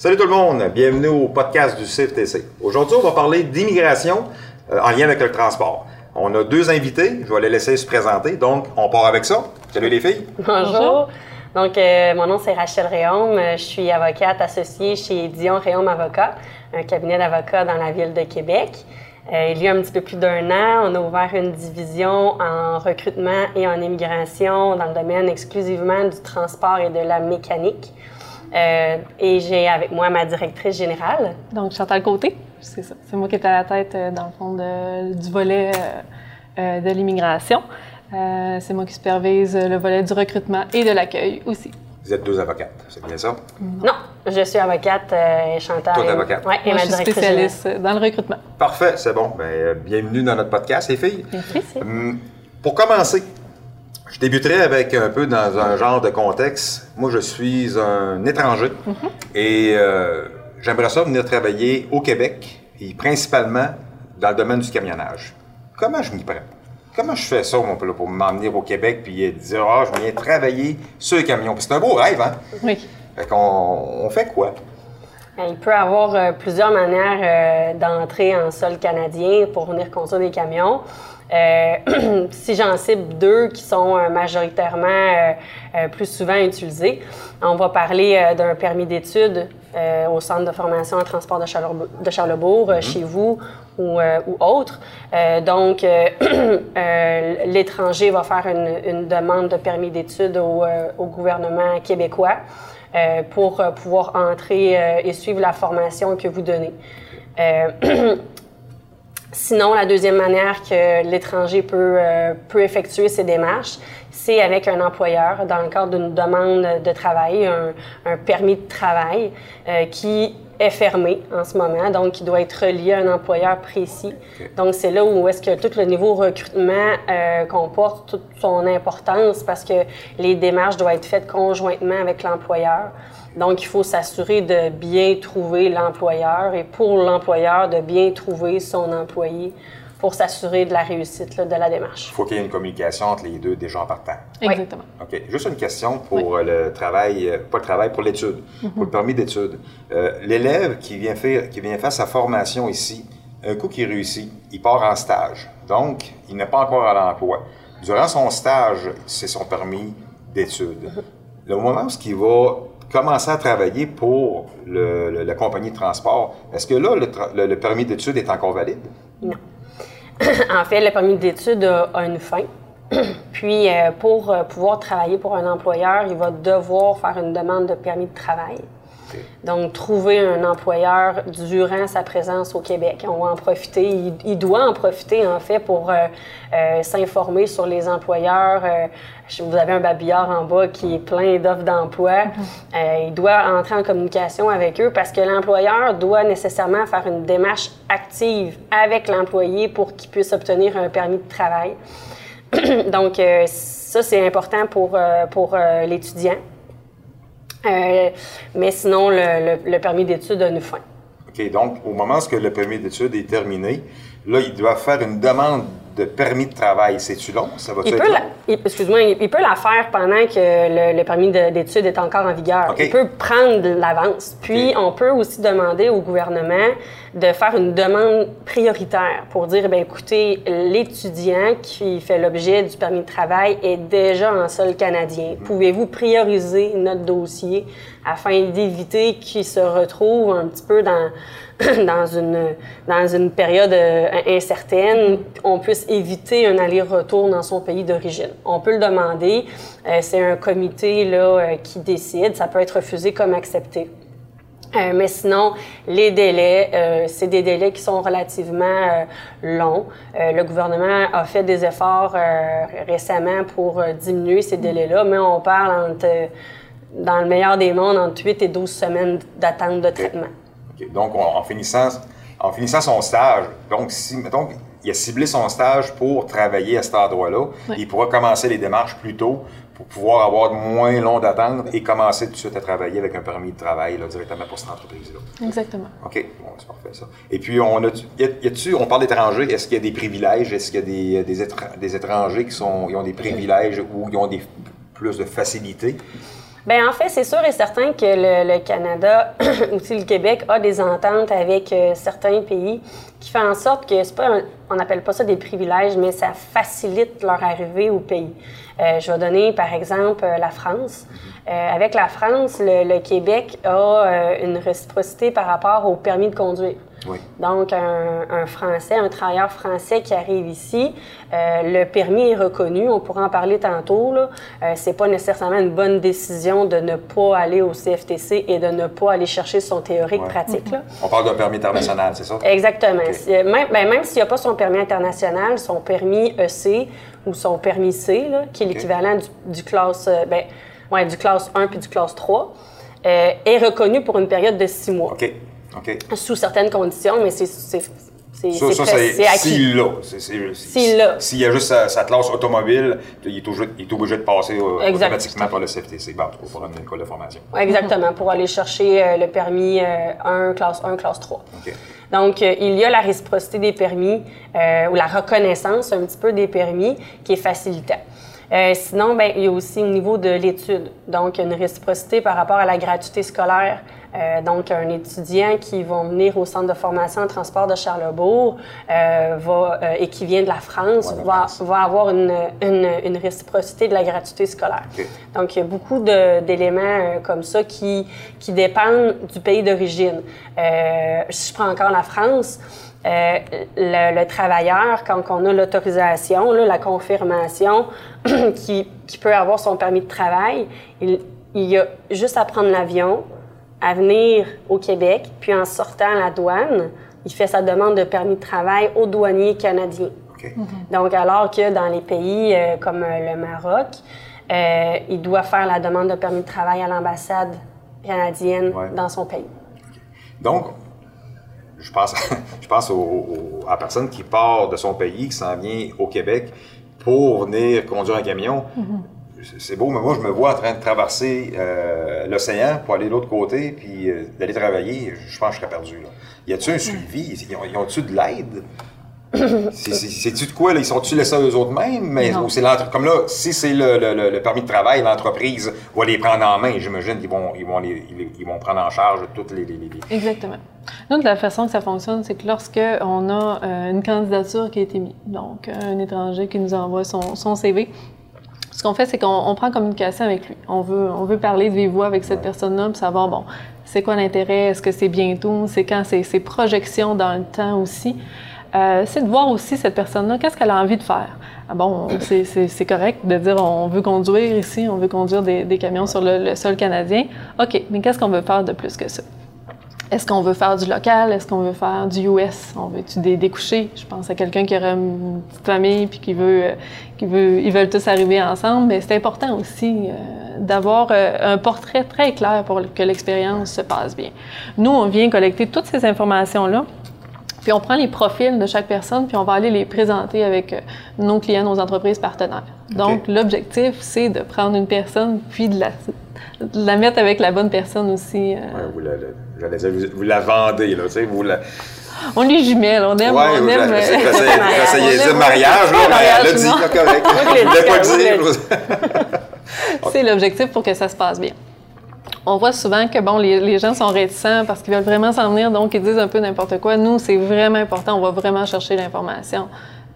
Salut tout le monde, bienvenue au podcast du CFTC. Aujourd'hui, on va parler d'immigration euh, en lien avec le transport. On a deux invités, je vais les laisser se présenter, donc on part avec ça. Salut les filles. Bonjour. Donc, euh, mon nom, c'est Rachel Réaume. Je suis avocate associée chez Dion Réaume Avocat, un cabinet d'avocats dans la ville de Québec. Euh, il y a un petit peu plus d'un an, on a ouvert une division en recrutement et en immigration dans le domaine exclusivement du transport et de la mécanique. Euh, et j'ai avec moi ma directrice générale. Donc, Chantal Côté, c'est ça. C'est moi qui étais à la tête, euh, dans le fond, du volet euh, de l'immigration. c'est moi qui supervise le volet du recrutement et de l'accueil aussi. Vous êtes deux avocates, c'est bien ça? Non, je suis avocate et Chantal. Toi, avocate. Oui, et moi, je suis spécialiste dans le recrutement. Parfait, c'est bon. Bien, bienvenue dans notre podcast, les filles. Merci. Hum, pour commencer, je débuterai avec un peu dans un genre de contexte. Moi, je suis un étranger et euh, j'aimerais ça venir travailler au Québec et principalement dans le domaine du camionnage. Comment je m'y prends? Comment je fais ça pour m'emmener au Québec puis dire Ah, je viens travailler sur le camion? C'est un beau rêve, hein? Oui. Fait qu'on on fait quoi? Il peut y avoir euh, plusieurs manières euh, d'entrer en sol canadien pour venir construire des camions. Euh, si j'en cible deux qui sont euh, majoritairement euh, plus souvent utilisés, on va parler d'un permis d'études au centre de formation en transport de, Charlebourg, mm-hmm. chez vous ou, ou autre. donc, l'étranger va faire une, demande de permis d'études au, au, gouvernement québécois pour pouvoir entrer et suivre la formation que vous donnez. Sinon, la deuxième manière que l'étranger peut, euh, peut effectuer ses démarches, c'est avec un employeur dans le cadre d'une demande de travail, un, un permis de travail euh, qui est fermé en ce moment, donc qui doit être relié à un employeur précis. Donc, c'est là où est-ce que tout le niveau recrutement euh, comporte toute son importance parce que les démarches doivent être faites conjointement avec l'employeur. Donc, il faut s'assurer de bien trouver l'employeur et pour l'employeur de bien trouver son employé pour s'assurer de la réussite de la démarche. Il faut qu'il y ait une communication entre les deux déjà en partant. Exactement. OK. Juste une question pour euh, le travail, euh, pas le travail, pour l'étude, mhm. pour le permis d'étude. Euh, l'élève qui vient, faire, qui vient faire sa formation ici, un coup qu'il réussit, il part en stage. Donc, il n'est pas encore à l'emploi. Durant son stage, c'est son permis d'étude. Mhm. Le moment où il va commencer à travailler pour la compagnie de transport, est-ce que là, le, permis d'études est encore valide? Non. en fait, le permis d'études a, une fin. Puis, euh, pour euh, pouvoir travailler pour un employeur, il va devoir faire une demande de permis de travail. Donc, trouver un employeur durant sa présence au Québec. On va en profiter. Il, doit en profiter, en fait, pour euh, euh, s'informer sur les employeurs. Euh, vous avez un babillard en bas qui est plein d'offres d'emploi. Mm-hmm. il doit entrer en communication avec eux parce que l'employeur doit nécessairement faire une démarche active avec l'employé pour qu'il puisse obtenir un permis de travail. Donc, ça, c'est important pour, pour l'étudiant. Euh, mais sinon, le, permis d'études a une fin. OK, donc au moment où le permis d'études est terminé, là, il doit faire une demande de permis de travail. C'est-tu long? Ça va il peut Excuse-moi, il, peut la faire pendant que le, permis d'études est encore en vigueur. Il peut prendre l'avance. Puis, on peut aussi demander au gouvernement de faire une demande prioritaire pour dire, bien, écoutez, l'étudiant qui fait l'objet du permis de travail est déjà en sol canadien. Mm. Pouvez-vous prioriser notre dossier afin d'éviter qu'il se retrouve un petit peu dans dans une, dans une période euh, incertaine, on puisse éviter un aller-retour dans son pays d'origine. On peut le demander. Euh, c'est un comité là, euh, qui décide. Ça peut être refusé comme accepté. mais sinon, les délais, c'est des délais qui sont relativement longs. le gouvernement a fait des efforts récemment pour diminuer ces délais-là, mais on parle entre, dans le meilleur des mondes, entre 8 et 12 semaines d'attente de traitement. Donc, en, finissant, en finissant son stage, donc, si, mettons, il a ciblé son stage pour travailler à cet endroit-là, il pourra commencer les démarches plus tôt pour pouvoir avoir moins long d'attente et commencer tout de suite à travailler avec un permis de travail directement pour cette entreprise-là. Exactement. OK, bon, c'est parfait ça. Et puis, on a, y a, on parle d'étrangers, est-ce qu'il y a des privilèges? Est-ce qu'il y a des, des, étrangers qui sont, ont des privilèges ou ils ont des, plus de facilité? Bien, en fait, c'est sûr et certain que le, Canada, aussi le Québec, a des ententes avec euh, certains pays qui font en sorte que c'est pas, on n'appelle pas ça des privilèges, mais ça facilite leur arrivée au pays. Euh, je vais donner par exemple euh, la France. avec la France, le Québec a une réciprocité par rapport au permis de conduire. Donc, un, Français, un travailleur français qui arrive ici, euh, le permis est reconnu, on pourra en parler tantôt. Là. Euh, c'est pas nécessairement une bonne décision de ne pas aller au CFTC et de ne pas aller chercher son théorique pratique. Là. On parle d'un permis international, c'est ça? Exactement. Même, ben, même s'il n'y a pas son permis international, son permis EC ou son permis C, là, qui est l'équivalent du, classe, euh, ben, ouais, du classe 1 puis du classe 3, est reconnu pour une période de six mois. Sous certaines conditions, mais c'est c'est acquis. S'il l'a. S'il y a juste sa, classe automobile, il est, obligé, de passer euh, automatiquement par le CFTC, ben, pour une école de formation. Exactement, pour aller chercher euh, le permis 1, euh, classe 1, classe 3. Donc, il y a la réciprocité des permis ou la reconnaissance un petit peu des permis qui est facilitée. sinon, ben, il y a aussi au niveau de l'étude. Donc, une réciprocité par rapport à la gratuité scolaire euh, donc, un étudiant qui va venir au centre de formation en transport de Charlebourg euh, va, euh, et qui vient de la France va, va, avoir une, une, une, réciprocité de la gratuité scolaire. Donc, il y a beaucoup d'éléments comme ça qui, qui dépendent du pays d'origine. si je prends encore la France, le, travailleur, quand on a l'autorisation, la confirmation qui, qui, peut avoir son permis de travail, il, il y a juste à prendre l'avion, à venir au Québec, puis en sortant à la douane, il fait sa demande de permis de travail aux douaniers canadiens. Donc, alors que dans les pays euh, comme euh, le Maroc, euh, il doit faire la demande de permis de travail à l'ambassade canadienne dans son pays. Donc, je pense, je pense à la personne qui part de son pays, qui s'en vient au Québec pour venir conduire un camion. Mhm c'est beau, mais moi, je me vois en train de traverser euh, l'océan pour aller de l'autre côté, puis euh, d'aller travailler. Je pense que je serais perdu. Là. Y a-tu un suivi? Ils ont-tu de l'aide? C'est-tu de quoi? Là? Ils sont-tu laissés eux autres mêmes? Mais, comme là, si c'est le, permis de travail, l'entreprise va les prendre en main. J'imagine qu'ils vont, ils vont, ils vont prendre en charge toutes les, Exactement. De la façon que ça fonctionne, c'est que lorsqu'on a euh, une candidature qui a été mise, donc un étranger qui nous envoie son, son CV, ce qu'on fait, c'est qu'on prend communication avec lui. On veut, on veut parler de vive voix avec cette personne-là, pour savoir, bon, c'est quoi l'intérêt, est-ce que c'est bientôt, c'est quand, c'est ses projections dans le temps aussi. Euh, c'est de voir aussi cette personne-là, qu'est-ce qu'elle a envie de faire? Ah bon, c'est correct de dire on veut conduire ici, on veut conduire des, des camions sur le, le sol canadien. OK, mais qu'est-ce qu'on veut faire de plus que ça? Est-ce qu'on veut faire du local? Est-ce qu'on veut faire du US? On veut-tu des découcher? Je pense à quelqu'un qui aurait une petite famille puis qui veut, euh, qui veut, ils veulent tous arriver ensemble. Mais c'est important aussi euh, d'avoir euh, un portrait très clair pour que l'expérience se passe bien. Nous, on vient collecter toutes ces informations-là. Puis on prend les profils de chaque personne, puis on va aller les présenter avec nos clients, nos entreprises partenaires. Donc, l'objectif, c'est de prendre une personne, puis de la, de la mettre avec la bonne personne aussi. vous J'allais dire, vous, la vendez, là, tu sais, vous la... On les jumelle, on aime, ouais, on aime. Ouais, c'est mariage, là, mais elle l'a dit, là, correct. Pas le c'est l'objectif pour que ça se passe bien. On voit souvent que bon, les, les gens sont réticents parce qu'ils veulent vraiment s'en venir, donc ils disent un peu n'importe quoi. Nous, c'est vraiment important. On va vraiment chercher l'information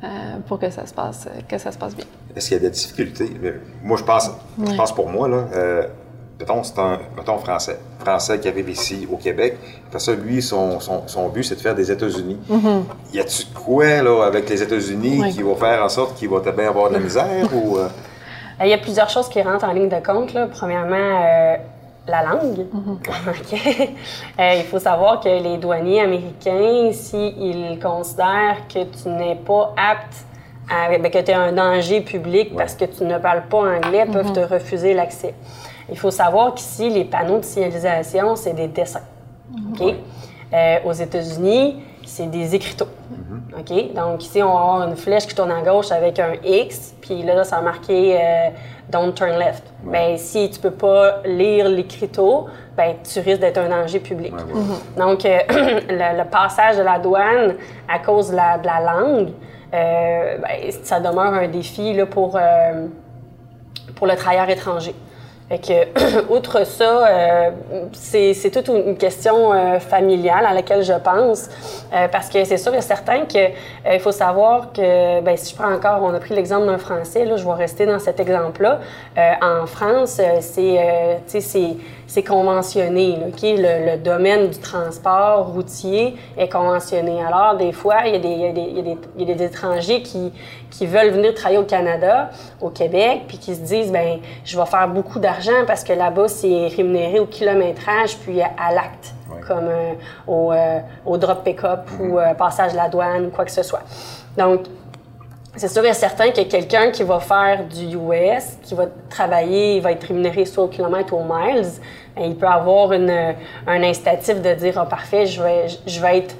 euh, pour que ça se passe, que ça se passe bien. Est-ce qu'il y a des difficultés? Moi, je pense, je pense pour moi là. Euh, mettons, c'est un mettons, français, français qui arrive ici au Québec. Parce que lui, son, son, son but, c'est de faire des États-Unis. Mm-hmm. Y a-tu quoi, là, avec les États-Unis qui va faire en sorte qu'il va bien avoir de la misère ou. Euh? Il y a plusieurs choses qui rentrent en ligne de compte. Là. Premièrement, euh, la langue. Mm-hmm. Euh, il faut savoir que les douaniers américains, s'ils considèrent que tu n'es pas apte à, ben, que tu es un danger public parce que tu ne parles pas anglais, peuvent mm-hmm. te refuser l'accès. Il faut savoir qu'ici, les panneaux de signalisation, c'est des dessins. OK? Euh, aux États-Unis, c'est des écriteaux. Mhm. OK? Donc, ici, on va avoir une flèche qui tourne à gauche avec un X, puis là, ça a marqué euh, Don't turn left. Bien, si tu peux pas lire l'écriteau, ben, tu risques d'être un danger public. Mhm. Donc, euh, le, passage de la douane à cause de la, langue, ben, ça demeure un défi là, pour, pour le travailleur étranger. Fait que, outre ça, euh, c'est toute une question euh, familiale à laquelle je pense, euh, parce que c'est sûr et certain qu'il il faut savoir que, ben, si je prends encore, on a pris l'exemple d'un Français, là, je vais rester dans cet exemple-là. en France, c'est c'est conventionné. Là, le, le, domaine du transport routier est conventionné. Alors, des fois, il y a des, il y a des, il y a des, il y a des étrangers qui, qui veulent venir travailler au Canada, au Québec, puis qui se disent, ben je vais faire beaucoup d'argent parce que là-bas, c'est rémunéré au kilométrage puis à l'acte, comme euh, au, euh, au, drop pick-up ou mm-hmm. euh, passage de la douane ou quoi que ce soit. Donc, c'est sûr et certain que quelqu'un qui va faire du US, qui va travailler, il va être rémunéré soit au kilomètre ou au miles, ben, il peut avoir une, un incitatif de dire oh, parfait, je vais, je vais être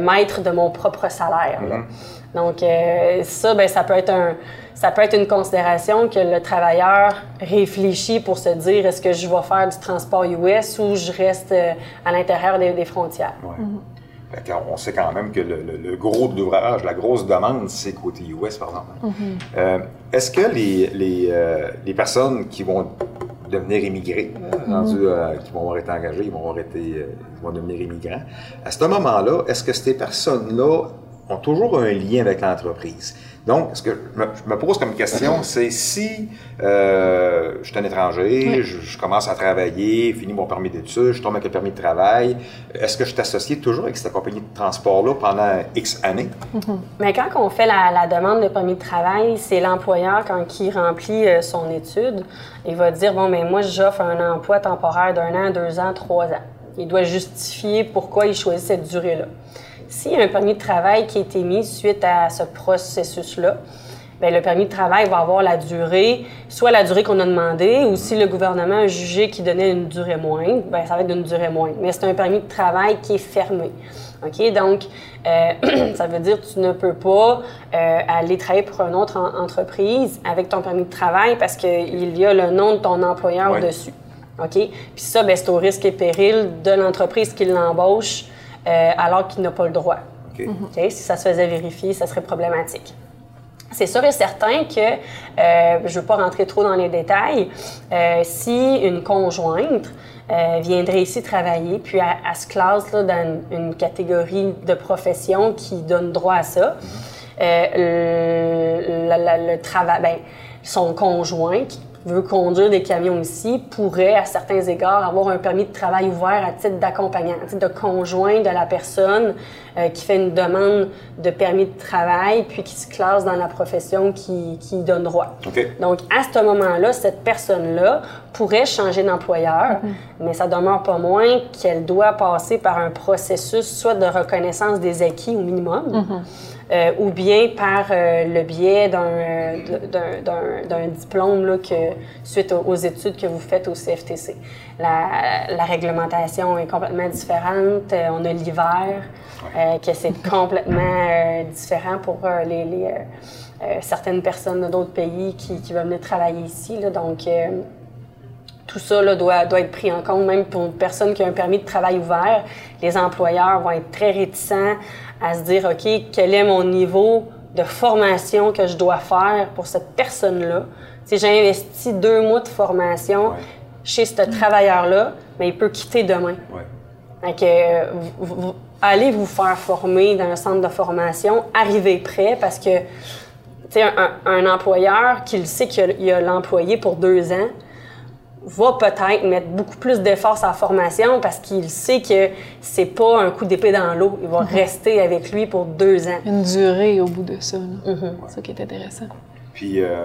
maître de mon propre salaire. Mm-hmm. Donc, euh, ça, ben, ça peut être un, ça peut être une considération que le travailleur réfléchit pour se dire est-ce que je vais faire du transport US ou je reste euh, à l'intérieur des, frontières. On sait quand même que le, gros de l'ouvrage, la grosse demande, c'est côté US, par exemple. Mm-hmm. Euh, est-ce que les, les, les, personnes qui vont devenir immigrés, mm-hmm. qui vont avoir été engagés, ils vont, avoir été, ils vont devenir immigrants, à ce moment-là, est-ce que ces personnes-là ont toujours un lien avec l'entreprise. Donc, ce que je me, pose comme question, c'est si euh, je suis un étranger, je, commence à travailler, finis mon permis d'études, je tombe avec le permis de travail, est-ce que je suis associé toujours avec cette compagnie de transport-là pendant X années? Mm-hmm. Mais quand on fait la, demande de permis de travail, c'est l'employeur, quand il remplit euh, son étude, il va dire, bon, mais moi, j'offre un emploi temporaire d'un an, deux ans, trois ans. Il doit justifier pourquoi il choisit cette durée-là. S'il y a un permis de travail qui a été mis suite à ce processus-là, bien, le permis de travail va avoir la durée, soit la durée qu'on a demandé, ou si le gouvernement a jugé qu'il donnait une durée moindre, bien, ça va être d'une durée moindre. Mais c'est un permis de travail qui est fermé. OK? Donc, euh, ça veut dire que tu ne peux pas euh, aller travailler pour une autre entreprise avec ton permis de travail parce qu'il y a le nom de ton employeur dessus. OK? Puis ça, ben, c'est au risque et péril de l'entreprise qui l'embauche euh, alors qu'il n'a pas le droit. Si ça se faisait vérifier, ça serait problématique. C'est sûr et certain que, euh, je ne veux pas rentrer trop dans les détails, euh, si une conjointe viendrait ici travailler, puis elle, se classe là, dans une, catégorie de profession qui donne droit à ça, le, travail, ben, son conjoint, qui veut conduire des camions ici pourrait, à certains égards, avoir un permis de travail ouvert à titre d'accompagnant, à titre de conjoint de la personne euh, qui fait une demande de permis de travail, puis qui se classe dans la profession qui, qui donne droit. Donc, à ce moment-là, cette personne-là pourrait changer d'employeur, mm-hmm. mais ça demeure pas moins qu'elle doit passer par un processus soit de reconnaissance des acquis au minimum, mm-hmm. Euh, ou bien par euh, le biais d'un diplôme là, que, suite aux, études que vous faites au CFTC. La, la réglementation est complètement différente. Euh, on a l'hiver, que c'est complètement différent pour les, les certaines personnes d'autres pays qui, qui, veulent venir travailler ici. Là, donc, tout ça là, doit, doit, être pris en compte, même pour une personne qui a un permis de travail ouvert. Les employeurs vont être très réticents à se dire, OK, quel est mon niveau de formation que je dois faire pour cette personne-là? Si j'ai investi deux mois de formation chez ce travailleur-là, mais il peut quitter demain. Donc, allez vous faire former dans un centre de formation, arrivez prêt parce que un, un employeur qui sait qu'il a l'employé pour deux ans, va peut-être mettre beaucoup plus d'efforts à la formation parce qu'il sait que c'est pas un coup d'épée dans l'eau. Il va mhm. rester avec lui pour deux ans. Une durée au bout de ça. Mhm. C'est ça qui est intéressant. Puis, euh,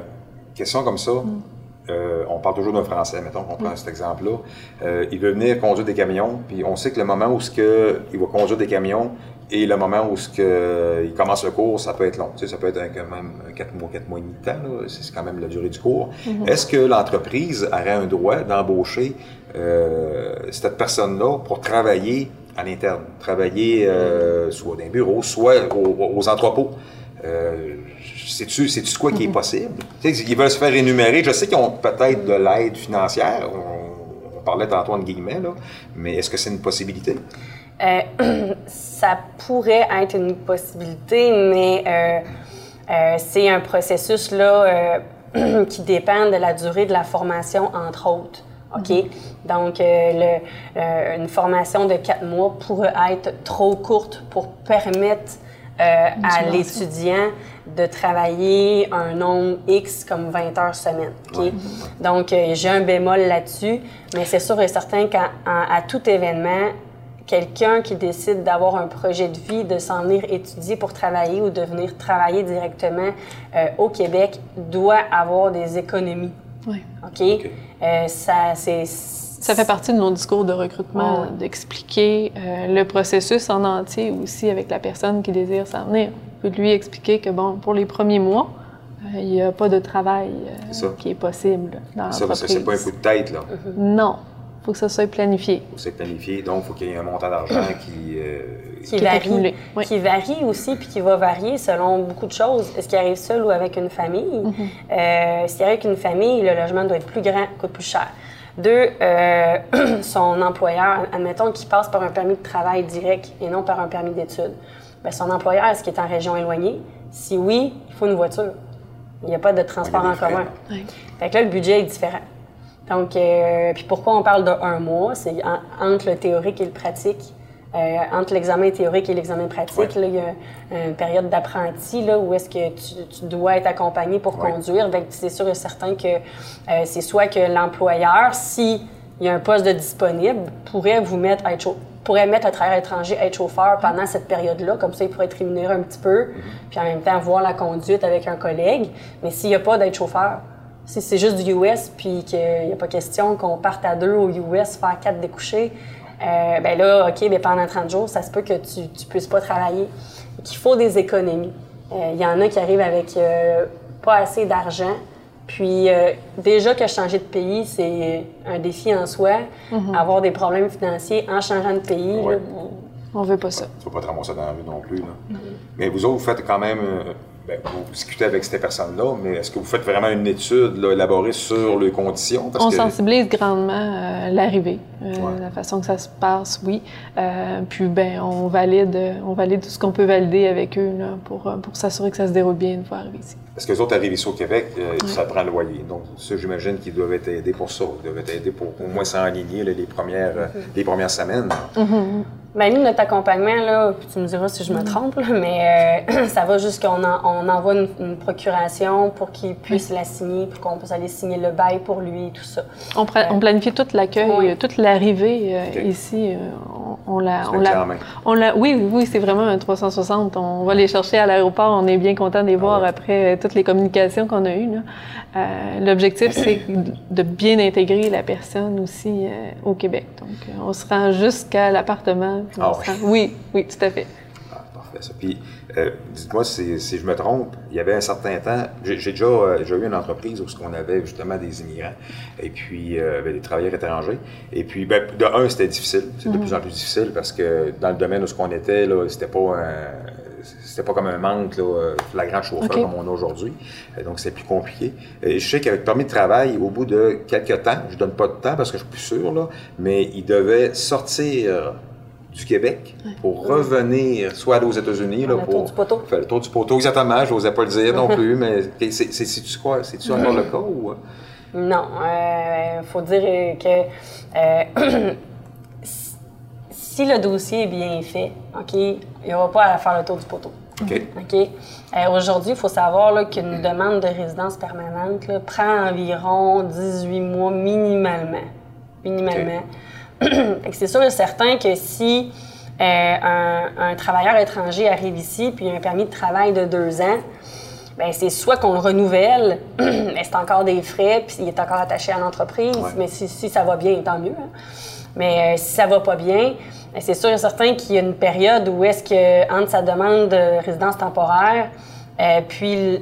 question comme ça, mhm. euh, on parle toujours d'un Français, mettons qu'on prend cet exemple-là. Euh, il veut venir conduire des camions, puis on sait que le moment où ce que il va conduire des camions, et le moment où ce que, il commence le cours, ça peut être long. Tu sais, ça peut être quand même 4 mois, 4 mois et demi de temps. C'est quand même la durée du cours. Mhm. Est-ce que l'entreprise aurait un droit d'embaucher euh, cette personne-là pour travailler à l'interne, travailler euh, soit dans un bureau, soit aux, entrepôts? Euh, Sais-tu quoi qui est mhm. possible? Tu sais, ils veulent se faire énumérer. Je sais qu'ils ont peut-être de l'aide financière. On, on parlait guillemets, là, mais est-ce que c'est une possibilité? Euh, ça pourrait être une possibilité, mais euh, euh, c'est un processus là qui dépendent de la durée de la formation, entre autres. OK? Mhm. Donc, le, une formation de quatre mois pourrait être trop courte pour permettre à l'étudiant de travailler un nombre X comme 20 heures semaine. Donc, euh, j'ai un bémol là-dessus, mais c'est sûr et certain qu'à tout événement, quelqu'un qui décide d'avoir un projet de vie, de s'en venir étudier pour travailler ou de venir travailler directement euh, au Québec doit avoir des économies. Oui. OK? Euh, ça, c'est ça fait partie de nos discours de recrutement, d'expliquer le processus en entier aussi avec la personne qui désire s'en venir peux lui expliquer que, bon, pour les premiers mois, euh, il n'y a pas de travail euh, qui est possible dans Ça, parce que c'est pas un coup de tête, là. Non. Il faut que ça soit planifié. Il faut que ça soit planifié. Donc, il faut qu'il y ait un montant d'argent qui... Euh, qui, varie, qui varie aussi, puis qui va varier selon beaucoup de choses. Est-ce qu'il arrive seul ou avec une famille? Mm-hmm. S'il arrive avec une famille, le logement doit être plus grand, coûte plus cher. Deux, son employeur, admettons qu'il passe par un permis de travail direct et non par un permis d'études. Bien, son employeur, est-ce qu'il est en région éloignée? Si oui, il faut une voiture. Il n'y a pas de transport en commun. Fait que là, le budget est différent. Donc, euh, puis pourquoi on parle de un mois? C'est entre le théorique et le pratique. Euh, entre l'examen théorique et l'examen pratique, là, il y a une période d'apprenti là, où est-ce que tu, dois être accompagné pour conduire. Donc, c'est sûr et certain que euh, c'est soit que l'employeur, s'il y a un poste de disponible, pourrait vous mettre à être chaud pourrait mettre un travailleur étranger à être chauffeur pendant cette période-là, comme ça il pourrait être rémunéré un petit peu, puis en même temps voir la conduite avec un collègue. Mais s'il n'y a pas d'être chauffeur, si c'est juste du US, puis qu'il n'y a pas question qu'on parte à deux au US faire quatre découchés, euh, ben là, OK, ben pendant 30 jours, ça se peut que tu ne puisses pas travailler. Qu'il faut des économies. Euh, il y en a qui arrivent avec euh, pas assez d'argent, puis euh, déjà que changer de pays, c'est un défi en soi. Mhm. Avoir des problèmes financiers en changeant de pays, on on veut pas ça. Tu vas pas te ramasser dans la rue non plus. Mais vous autres, vous faites quand même... Euh, ben, vous discutez avec ces personnes-là, mais est-ce que vous faites vraiment une étude élaborée sur les conditions? on sensibilise grandement euh, l'arrivée, la façon que ça se passe, oui. puis ben, on valide, on valide tout ce qu'on peut valider avec eux pour, pour s'assurer que ça se déroule bien une fois arrivé ici. Parce que les autres arrivent ici au Québec, euh, ça prend le loyer. Donc, ça, j'imagine qu'ils doivent être aidés pour ça. Ils doivent être aidés pour au moins s'enligner les, premières, euh, les premières semaines. Mm Bien, nous, notre accompagnement, là, tu me diras si je me trompe, mais euh, ça va jusqu'on on envoie une, procuration pour qu'il puisse la signer, pour qu'on puisse aller signer le bail pour lui, tout ça. On, on planifie tout l'accueil, toute l'arrivée ici. On, la, on, la, oui, oui, c'est vraiment un 360. On va les chercher à l'aéroport. On est bien content de les ah voir après toutes les communications qu'on a eues. Euh, l'objectif, c'est de bien intégrer la personne aussi euh, au Québec. Donc, euh, on se rend jusqu'à l'appartement. Ah oui. oui, tout à fait. Ah, parfait, Puis, dites-moi si, je me trompe, il y avait un certain temps, j'ai déjà, eu une entreprise où on avait justement des immigrants et puis des travailleurs étrangers. Et puis, ben, de un, c'était difficile. C'est de mm-hmm. plus en plus difficile parce que dans le domaine où ce qu'on était, là, c'était pas un c'était pas comme un manque là, euh, flagrant de chauffeur comme on a aujourd'hui. Euh, donc, c'est plus compliqué. Euh, je sais qu'avec permis de travail, au bout de quelques temps, je donne pas de temps parce que je suis plus sûr, là, mais il devait sortir du Québec pour revenir soit aux États-Unis là, pour tour du poteau. faire le tour du poteau. Exactement, je n'osais pas le dire non plus, mais c'est-tu quoi? C'est-tu encore le cas ou... Non, il faut dire que si le dossier est bien fait, OK, il n'y aura pas à faire le tour du poteau. OK. Euh, aujourd'hui, il faut savoir qu'une demande de résidence permanente prend environ 18 mois minimalement. Minimalement. C'est sûr et certain que si euh, un, travailleur étranger arrive ici puis il a un permis de travail de deux ans, ben c'est soit qu'on le renouvelle, mais c'est encore des frais, puis il est encore attaché à l'entreprise, mais si, ça va bien, tant mieux. Hein. Mais euh, si ça va pas bien, c'est sûr et certain qu'il y a une période où est-ce que, entre sa demande de résidence temporaire, euh, puis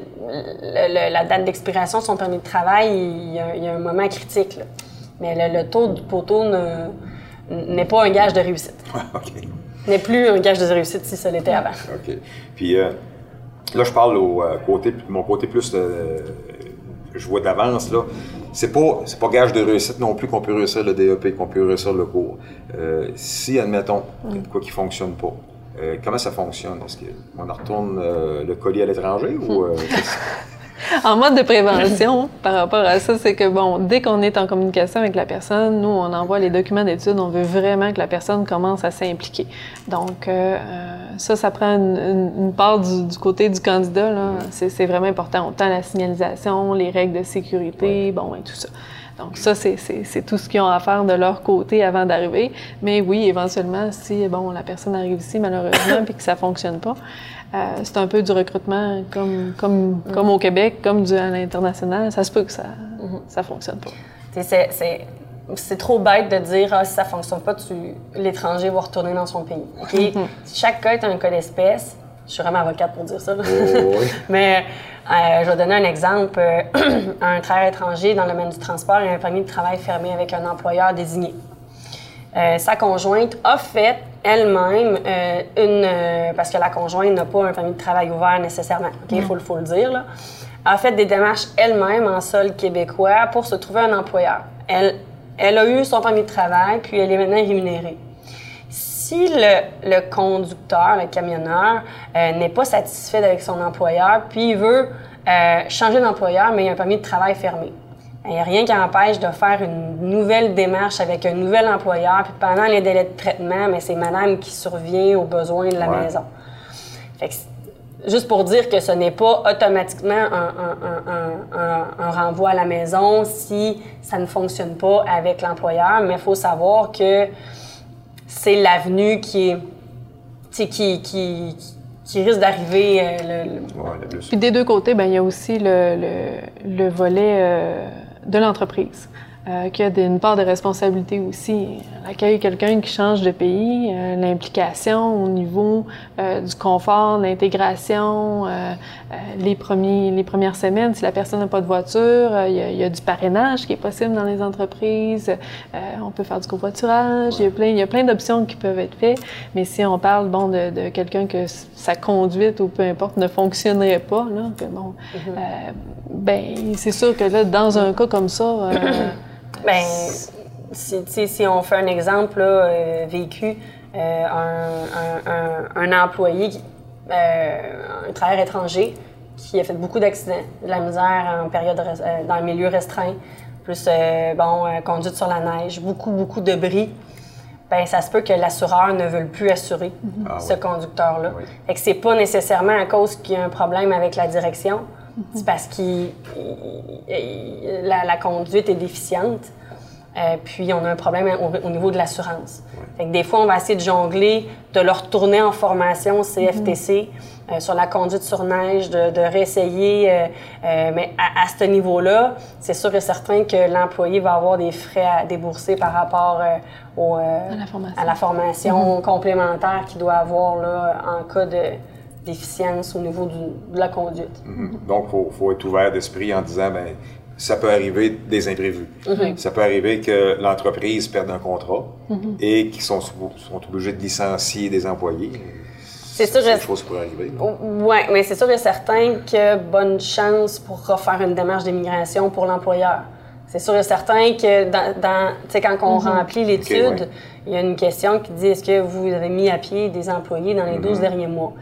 la date d'expiration de son permis de travail, il y a, un moment critique. Mais le, taux du poteau n'est pas un gage de réussite. OK. N'est plus un gage de réussite si ça l'était avant. OK. Puis euh, là, je parle au euh, côté, mon côté plus je vois d'avance, là, c'est pas, pas gage de réussite non plus qu'on peut réussir le DEP, qu'on peut réussir le cours. Euh, si, admettons, quoi qui ne fonctionne pas, euh, comment ça fonctionne? Est-ce qu'on retourne euh, le colis à l'étranger ou... en mode de prévention par rapport à ça, c'est que, bon, dès qu'on est en communication avec la personne, nous, on envoie les documents d'études, on veut vraiment que la personne commence à s'impliquer. Donc, euh, ça, ça prend une, part du, côté du candidat, là. C'est vraiment important. Autant la signalisation, les règles de sécurité, bon, et tout ça. Donc ça, c'est tout ce qu'ils ont à faire de leur côté avant d'arriver. Mais oui, éventuellement, si bon, la personne arrive ici malheureusement puis que ça fonctionne pas, euh, c'est un peu du recrutement comme, comme, comme au Québec, comme du, à l'international. Ça se peut que ça ne fonctionne pas. C'est trop bête de dire ah, si ça fonctionne pas, l'étranger va retourner dans son pays. Mhm. Chaque cas est un cas d'espèce. Je suis vraiment avocate pour dire ça. Oh, Mais euh, je vais donner un exemple. Euh, un travailleur étranger dans le domaine du transport a un permis de travail fermé avec un employeur désigné. Euh, sa conjointe a fait elle-même une. parce que la conjointe n'a pas un permis de travail ouvert nécessairement, il faut, le dire, là, a fait des démarches elle-même en sol québécois pour se trouver un employeur. Elle, elle a eu son permis de travail, puis elle est maintenant rémunérée si le, conducteur, le camionneur, euh, n'est pas satisfait avec son employeur, puis il veut euh, changer d'employeur, mais il a un permis de travail fermé, il n'y a rien qui empêche de faire une nouvelle démarche avec un nouvel employeur, puis pendant les délais de traitement, mais c'est madame qui survient aux besoins de la maison. juste pour dire que ce n'est pas automatiquement un, un, renvoi à la maison si ça ne fonctionne pas avec l'employeur, mais il faut savoir que c'est l'avenue qui est. Qui, qui, qui, risque d'arriver. Euh, le, Puis des deux côtés, ben, il y a aussi le, le, volet euh, de l'entreprise. Euh, qui a une part de responsabilité aussi. L'accueil quelqu'un qui change de pays, euh, l'implication au niveau euh, du confort, l'intégration, les, premiers, les premières semaines, si la personne n'a pas de voiture, il y, a du parrainage qui est possible dans les entreprises, on peut faire du covoiturage, il y a plein, il y a plein d'options qui peuvent être faites, mais si on parle bon, de, de quelqu'un que sa conduite ou peu importe ne fonctionnerait pas, là, que bon, mm-hmm. ben c'est sûr que là, dans un cas comme ça, ben, si, si, on fait un exemple euh, vécu, euh, un, un, employé, euh, un travailleur étranger qui a fait beaucoup d'accidents, de la misère en période dans un milieu restreint, plus bon, conduite sur la neige, beaucoup, beaucoup de bris. Ben, ça se peut que l'assureur ne veuille plus assurer ah ce conducteur-là. Et que c'est pas nécessairement à cause qu'il y a un problème avec la direction, c'est parce que la, conduite est déficiente. Euh, puis on a un problème au, niveau de l'assurance. Des fois, on va essayer de jongler, de leur retourner en formation CFTC euh, sur la conduite sur neige, de, réessayer. Euh, mais à, ce niveau-là, c'est sûr et certain que l'employé va avoir des frais à débourser par rapport au, à la formation, mm-hmm. complémentaire qu'il doit avoir là, en cas de déficience au niveau de la conduite. Mhm. Donc, il faut, être ouvert d'esprit en disant, ben, ça peut arriver des imprévus. Mhm. Ça peut arriver que l'entreprise perde un contrat mhm. et qu'ils sont, sont obligés de licencier des employés. C'est sûr. Des choses pourraient arriver. Oui, mais c'est sûr et certain que bonne chance pour refaire une démarche d'immigration pour l'employeur. C'est sûr et certain que dans, quand on remplit l'étude, il y a une question qui dit est-ce que vous avez mis à pied des employés dans les 12 derniers mois?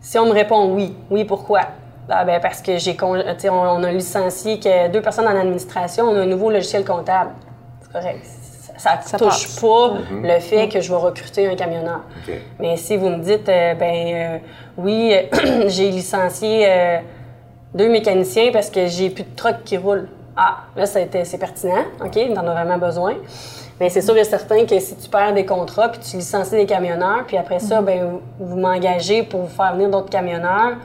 Si on me répond oui, oui, pourquoi? Ah, ben parce que j'ai on, on, a licencié que deux personnes en administration, on a un nouveau logiciel comptable. C'est correct. Ça ne touche pas mhm. le fait que je vais recruter un camionneur. Mais si vous me dites, euh, ben euh, oui, j'ai licencié euh, deux mécaniciens parce que j'ai plus de truck qui roulent. Ah, là, c'est pertinent, OK, on en a vraiment besoin. Mais c'est sûr et certain que si tu perds des contrats, puis tu licencies des camionneurs, puis après ça, mhm. ben, vous m'engagez pour vous faire venir d'autres camionneurs,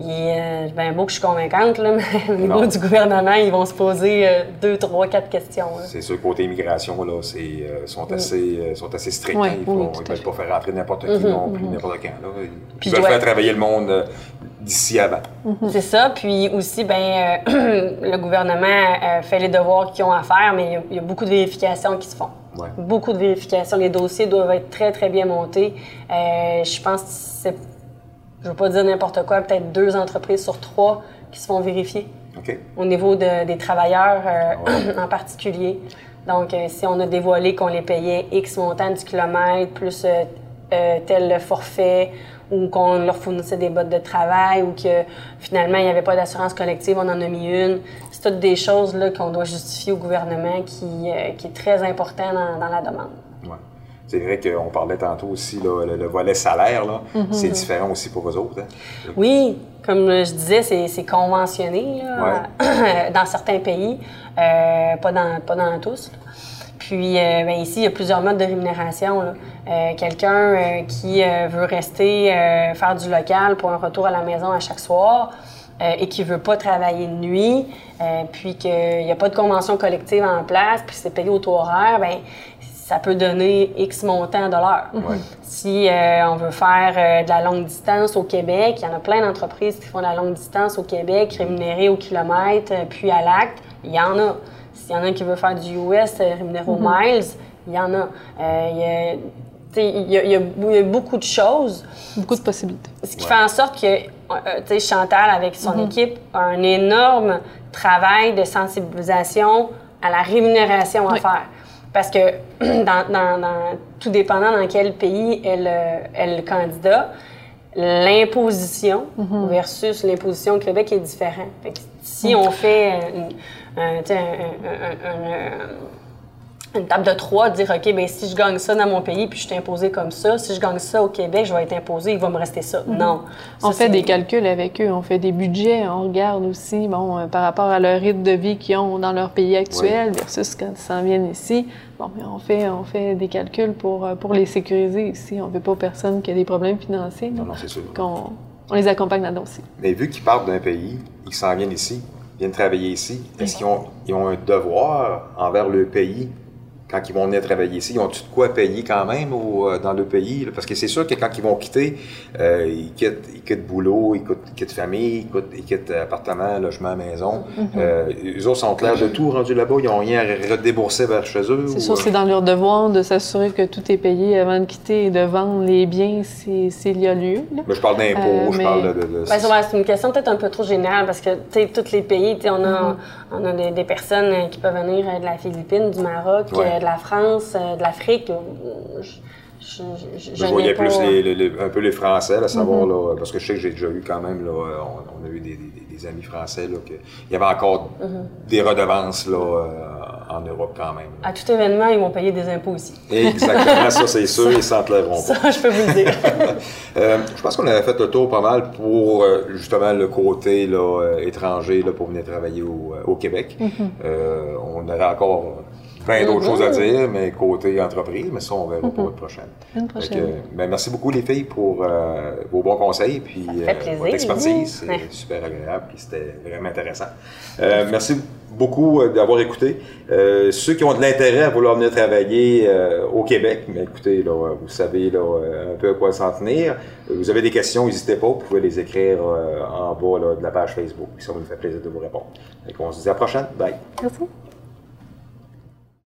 et, euh, ben, beau que je suis convaincante, là, mais au niveau du gouvernement, ils vont se poser euh, deux, trois, quatre questions. C'est sûr, côté immigration, là, c'est, euh, sont, assez, sont assez stricts. ils ne veulent pas faire rentrer n'importe qui mhm, non plus, mhm. n'importe quand. Là. Ils veulent faire travailler le monde d'ici avant. C'est ça. Puis aussi, ben, le gouvernement fait les devoirs qu'ils ont à faire, mais il y, a beaucoup de vérifications qui se font. Beaucoup de vérifications. Les dossiers doivent être très, très bien montés. je pense que c'est je ne veux pas dire n'importe quoi, peut-être deux entreprises sur trois qui se font vérifier. Au niveau des travailleurs euh, en particulier. Donc, euh, si on a dévoilé qu'on les payait X montant du kilomètre plus euh, tel forfait ou qu'on leur fournissait des bottes de travail ou que finalement il n'y avait pas d'assurance collective, on en a mis une. C'est toutes des choses qu'on doit justifier au gouvernement qui, qui est très important dans, la demande. C'est vrai qu'on parlait tantôt aussi, le, volet salaire, mm-hmm. c'est différent aussi pour vous autres. Hein? Oui, comme je disais, c'est conventionné dans certains pays, euh, pas, dans, pas dans tous. Puis euh, ben, ici, il y a plusieurs modes de rémunération. Euh, quelqu'un qui veut rester faire du local pour un retour à la maison à chaque soir et qui veut pas travailler de nuit, puis qu'il n'y a pas de convention collective en place, puis c'est payé au taux horaire, ben ça peut donner X montant de l'heure. Si on veut faire de la longue distance au Québec, il y en a plein d'entreprises qui font de la longue distance au Québec, rémunérées au kilomètre, puis à l'acte, il y en a. S'il y en a qui veut faire du US euh, rémunéré aux mhm. miles, il y en a. Euh, il, y a, beaucoup de choses. Beaucoup de possibilités. Ce qui fait en sorte que euh, Chantal, avec son mhm. équipe, a un énorme travail de sensibilisation à la rémunération à faire. Parce que, dans, tout dépendant dans quel pays est le, le candidat, l'imposition mhm. versus l'imposition au Québec est différente. si on fait un, une table de trois, dire OK, ben si je gagne ça dans mon pays, puis je suis imposé comme ça, si je gagne ça au Québec, je vais être imposé, il va me rester ça. Mhm. Non. on fait des calculs avec eux, on fait des budgets, on regarde aussi, bon, euh, par rapport à leur rythme de vie qu'ils ont dans leur pays actuel versus quand ils s'en viennent ici. Bon, mais on fait, on fait des calculs pour, euh, pour les sécuriser ici. On ne veut pas personne qui a des problèmes financiers. Non, non, c'est sûr. On les accompagne là-dedans aussi. Mais vu qu'ils partent d'un pays, ils s'en viennent ici, viennent travailler ici, est-ce qu'ils ont, ils ont un devoir envers le pays quand ils vont venir travailler ici, ils ont-tu de quoi payer quand même euh, dans le pays? Parce que c'est sûr que quand ils vont quitter, euh, ils, quittent, ils quittent boulot, ils quittent, ils quittent famille, ils quittent, appartement, logement, maison. Mm -hmm. autres sont clairs de tout rendus là-bas, ils n'ont rien à redébourser vers chez eux. C'est sûr, c'est dans leur devoir de s'assurer que tout est payé avant de quitter et de vendre les biens s'il y a lieu. Mais je parle d'impôts, je parle de... de, ben, c'est une question peut-être un peu trop générale parce que, tu sais, tous les pays, on a, mm-hmm. on a des, personnes qui peuvent venir de la Philippine, du Maroc, de la France, euh, de l'Afrique. Je, je, voyais plus un peu les Français, à savoir, mm-hmm. là, parce que je sais que j'ai déjà eu quand même, là, on, a eu des, des, amis français, là, que, il y avait encore mm-hmm. des redevances là, euh, en Europe quand même. À tout événement, ils vont payer des impôts aussi. Exactement, ça c'est sûr, ils s'enlèveront pas. Ça, je peux vous le dire. euh, je pense qu'on avait fait le tour pas mal pour euh, justement le côté là, étranger là, pour venir travailler au, au Québec. Mm-hmm. on avait encore plein d'autres choses à dire, mais côté entreprise, mais ça, on verra pour la prochaine. Une prochaine. Ben, merci beaucoup, les filles, pour euh, vos bons conseils puis euh, votre expertise. C'est super agréable et c'était vraiment intéressant. Euh, merci beaucoup d'avoir écouté. ceux qui ont de l'intérêt à vouloir venir travailler au Québec, mais écoutez, là, vous savez là, un peu à quoi s'en tenir. Vous avez des questions, n'hésitez pas, vous pouvez les écrire en bas là, de la page Facebook. ça nous fait plaisir de vous répondre. on se dit à la prochaine. Bye. Merci.